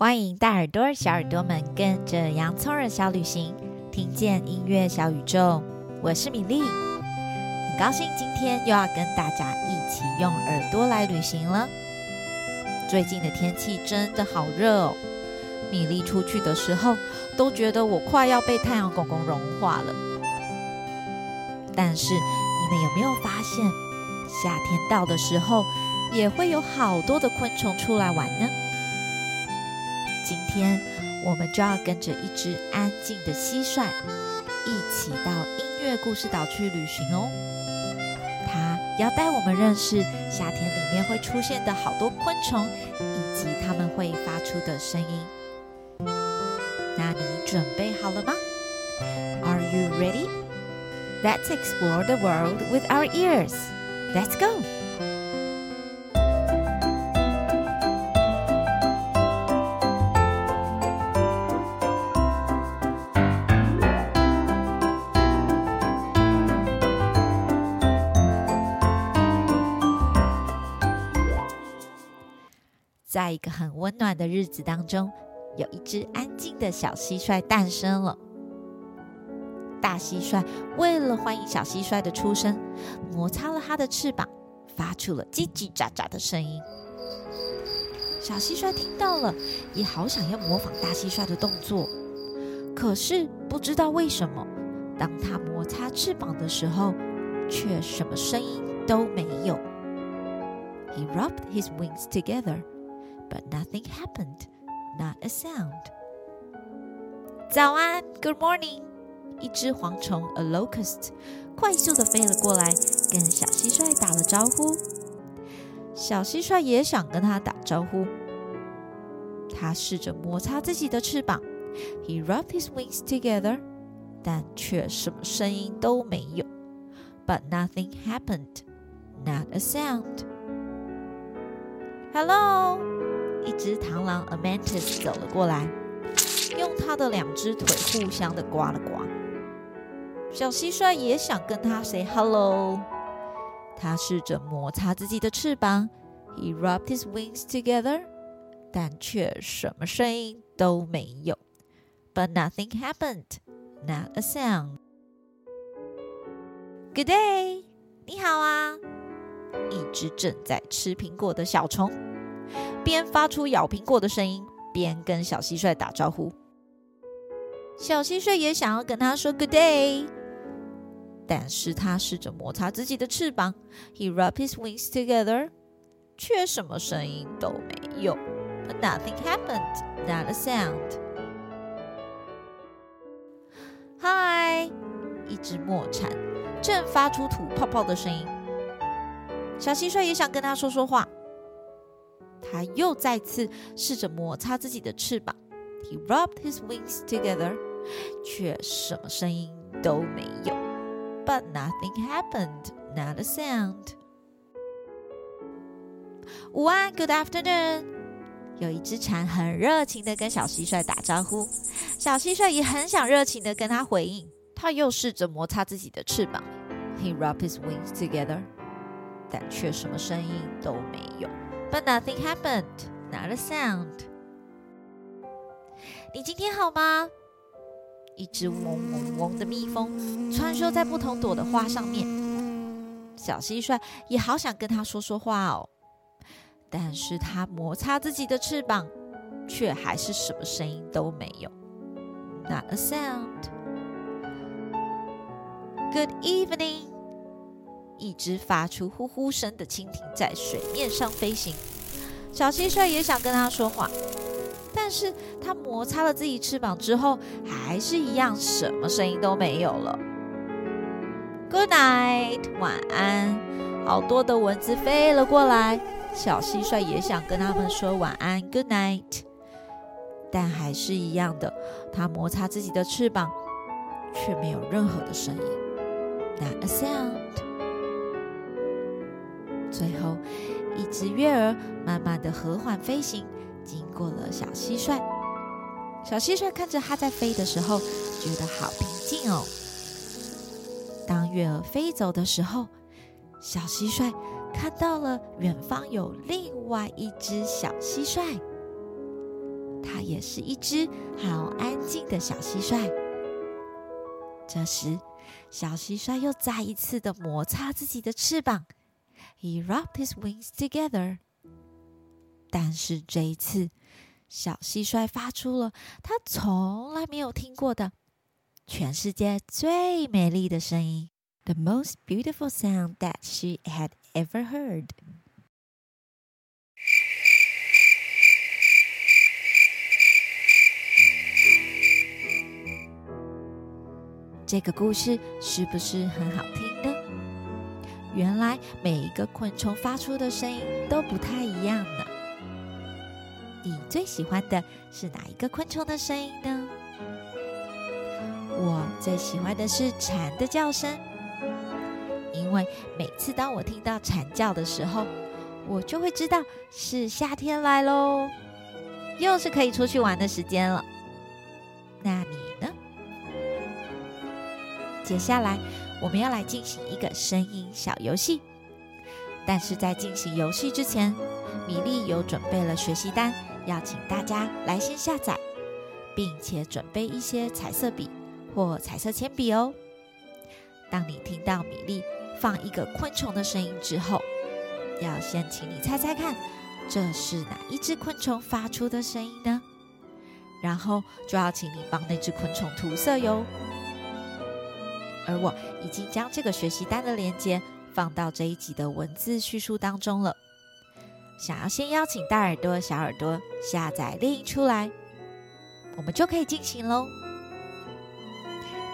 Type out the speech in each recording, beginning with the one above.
欢迎大耳朵、小耳朵们跟着洋葱耳小旅行，听见音乐小宇宙。我是米粒，很高兴今天又要跟大家一起用耳朵来旅行了。最近的天气真的好热哦，米粒出去的时候都觉得我快要被太阳公公融化了。但是你们有没有发现，夏天到的时候也会有好多的昆虫出来玩呢？今天我们就要跟着一只安静的蟋蟀，一起到音乐故事岛去旅行哦。它要带我们认识夏天里面会出现的好多昆虫，以及它们会发出的声音。那你准备好了吗？Are you ready? Let's explore the world with our ears. Let's go! 在一个很温暖的日子当中，有一只安静的小蟋蟀诞生了。大蟋蟀为了欢迎小蟋蟀的出生，摩擦了它的翅膀，发出了叽叽喳喳的声音。小蟋蟀听到了，也好想要模仿大蟋蟀的动作，可是不知道为什么，当它摩擦翅膀的时候，却什么声音都没有。He rubbed his wings together. But nothing happened, not a sound. 早安，Good morning。一只蝗虫，a locust，快速地飞了过来，跟小蟋蟀打了招呼。小蟋蟀也想跟它打招呼。它试着摩擦自己的翅膀，He rubbed his wings together，但却什么声音都没有。But nothing happened, not a sound. Hello. 一只螳螂 Amanthus 走了过来，用它的两只腿互相的刮了刮。小蟋蟀也想跟它 say hello，它试着摩擦自己的翅膀，He rubbed his wings together，但却什么声音都没有。But nothing happened, not a sound. Good day，你好啊！一只正在吃苹果的小虫。边发出咬苹果的声音，边跟小蟋蟀打招呼。小蟋蟀也想要跟他说 “Good day”，但是他试着摩擦自己的翅膀，He rubbed his wings together，却什么声音都没有。But nothing happened, not a sound. Hi，一只墨蝉正发出吐泡泡的声音。小蟋蟀也想跟他说说话。他又再次试着摩擦自己的翅膀，He rubbed his wings together，却什么声音都没有。But nothing happened, not a sound。午安，Good afternoon。有一只蝉很热情的跟小蟋蟀打招呼，小蟋蟀也很想热情的跟他回应。他又试着摩擦自己的翅膀，He rubbed his wings together，但却什么声音都没有。But nothing happened, not a sound. 你今天好吗？一只嗡嗡嗡的蜜蜂穿梭在不同朵的花上面。小蟋蟀也好想跟它说说话哦，但是它摩擦自己的翅膀，却还是什么声音都没有。Not a sound. Good evening. 一只发出呼呼声的蜻蜓在水面上飞行，小蟋蟀也想跟它说话，但是它摩擦了自己翅膀之后，还是一样，什么声音都没有了。Good night，晚安。好多的蚊子飞了过来，小蟋蟀也想跟他们说晚安，Good night，但还是一样的，它摩擦自己的翅膀，却没有任何的声音，Not a sound。最后，一只月儿慢慢的和缓飞行，经过了小蟋蟀。小蟋蟀看着它在飞的时候，觉得好平静哦。当月儿飞走的时候，小蟋蟀看到了远方有另外一只小蟋蟀。它也是一只好安静的小蟋蟀。这时，小蟋蟀又再一次的摩擦自己的翅膀 ，He rubbed his wings together。但是这一次，小蟋蟀发出了它从来没有听过的全世界最美丽的声音，The most beautiful sound that she had ever heard。这个故事是不是很好听呢？ 原来每一个昆虫发出的声音都不太一样呢。你最喜欢的是哪一个昆虫的声音呢？我最喜欢的是蝉的叫声，因为每次当我听到蝉叫的时候，我就会知道是夏天来喽，又是可以出去玩的时间了。那你呢？接下来我们要来进行一个声音小游戏，但是在进行游戏之前，米莉有准备了学习单。要请大家来先下载，并且准备一些彩色笔或彩色铅笔哦。当你听到米莉放一个昆虫的声音之后，要先请你猜猜看，这是哪一只昆虫发出的声音呢？然后就要请你帮那只昆虫涂色哟。而我已经将这个学习单的链接放到这一集的文字叙述当中了。想要先邀请大耳朵、小耳朵下载列印出来，我们就可以进行喽。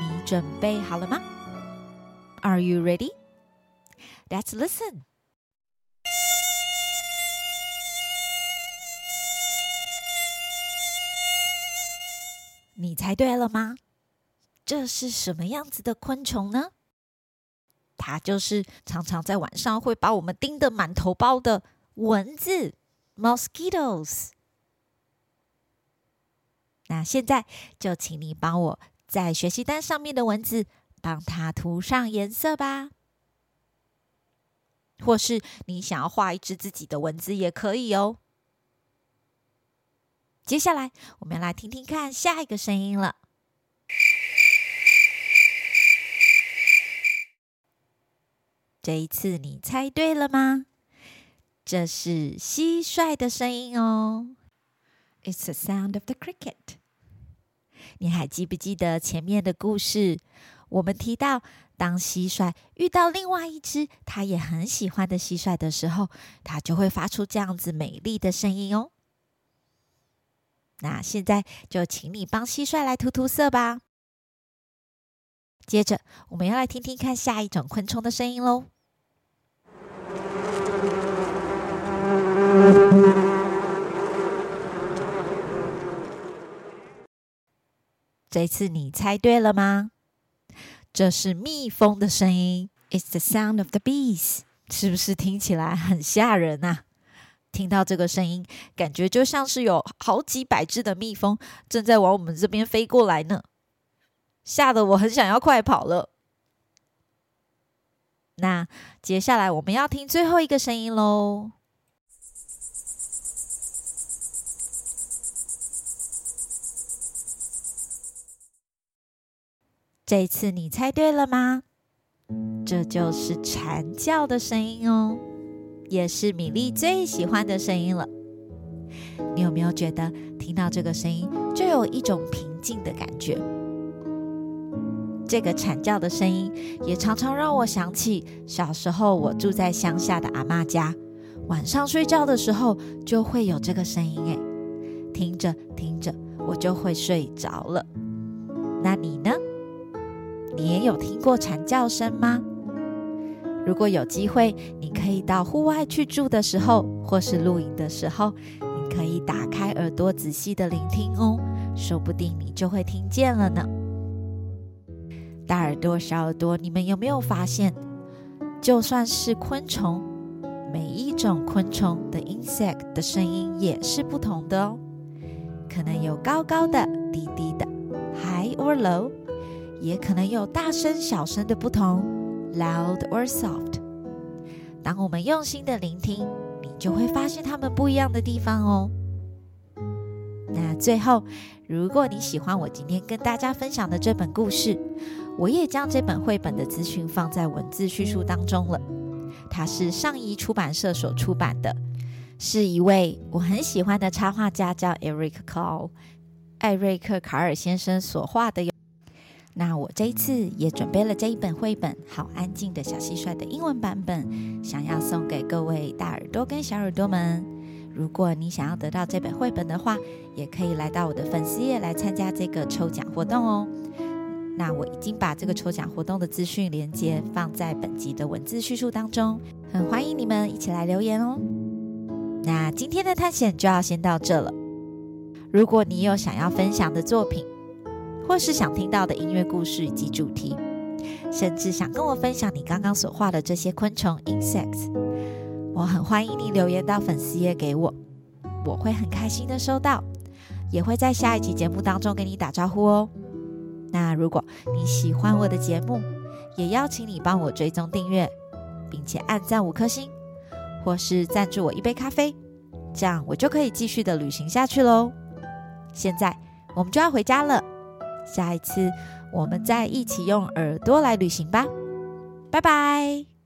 你准备好了吗？Are you ready? Let's listen. 你猜对了吗？这是什么样子的昆虫呢？它就是常常在晚上会把我们叮得满头包的。蚊子，mosquitoes。那现在就请你帮我在学习单上面的文字帮它涂上颜色吧，或是你想要画一只自己的蚊子也可以哦。接下来我们要来听听看下一个声音了。这一次你猜对了吗？这是蟋蟀的声音哦，It's the sound of the cricket。你还记不记得前面的故事？我们提到，当蟋蟀遇到另外一只它也很喜欢的蟋蟀的时候，它就会发出这样子美丽的声音哦。那现在就请你帮蟋蟀来涂涂色吧。接着，我们要来听听看下一种昆虫的声音喽。这次你猜对了吗？这是蜜蜂的声音。It's the sound of the bees。是不是听起来很吓人啊？听到这个声音，感觉就像是有好几百只的蜜蜂正在往我们这边飞过来呢，吓得我很想要快跑了。那接下来我们要听最后一个声音喽。这次你猜对了吗？这就是蝉叫的声音哦，也是米粒最喜欢的声音了。你有没有觉得听到这个声音就有一种平静的感觉？这个蝉叫的声音也常常让我想起小时候我住在乡下的阿嬷家，晚上睡觉的时候就会有这个声音，哎，听着听着我就会睡着了。那你呢？你也有听过蝉叫声吗？如果有机会，你可以到户外去住的时候，或是露营的时候，你可以打开耳朵仔细的聆听哦，说不定你就会听见了呢。大耳朵、小耳朵，你们有没有发现，就算是昆虫，每一种昆虫的 insect 的声音也是不同的哦，可能有高高的、低低的，high or low。也可能有大声、小声的不同，loud or soft。当我们用心的聆听，你就会发现它们不一样的地方哦。那最后，如果你喜欢我今天跟大家分享的这本故事，我也将这本绘本的资讯放在文字叙述当中了。它是上一出版社所出版的，是一位我很喜欢的插画家，叫 Eric Call，艾瑞克·卡尔先生所画的哟。那我这一次也准备了这一本绘本《好安静的小蟋蟀》的英文版本，想要送给各位大耳朵跟小耳朵们。如果你想要得到这本绘本的话，也可以来到我的粉丝页来参加这个抽奖活动哦。那我已经把这个抽奖活动的资讯连接放在本集的文字叙述当中，很欢迎你们一起来留言哦。那今天的探险就要先到这了。如果你有想要分享的作品，或是想听到的音乐故事以及主题，甚至想跟我分享你刚刚所画的这些昆虫 insects，我很欢迎你留言到粉丝页给我，我会很开心的收到，也会在下一集节目当中给你打招呼哦。那如果你喜欢我的节目，也邀请你帮我追踪订阅，并且按赞五颗星，或是赞助我一杯咖啡，这样我就可以继续的旅行下去喽。现在我们就要回家了。下一次，我们再一起用耳朵来旅行吧，拜拜。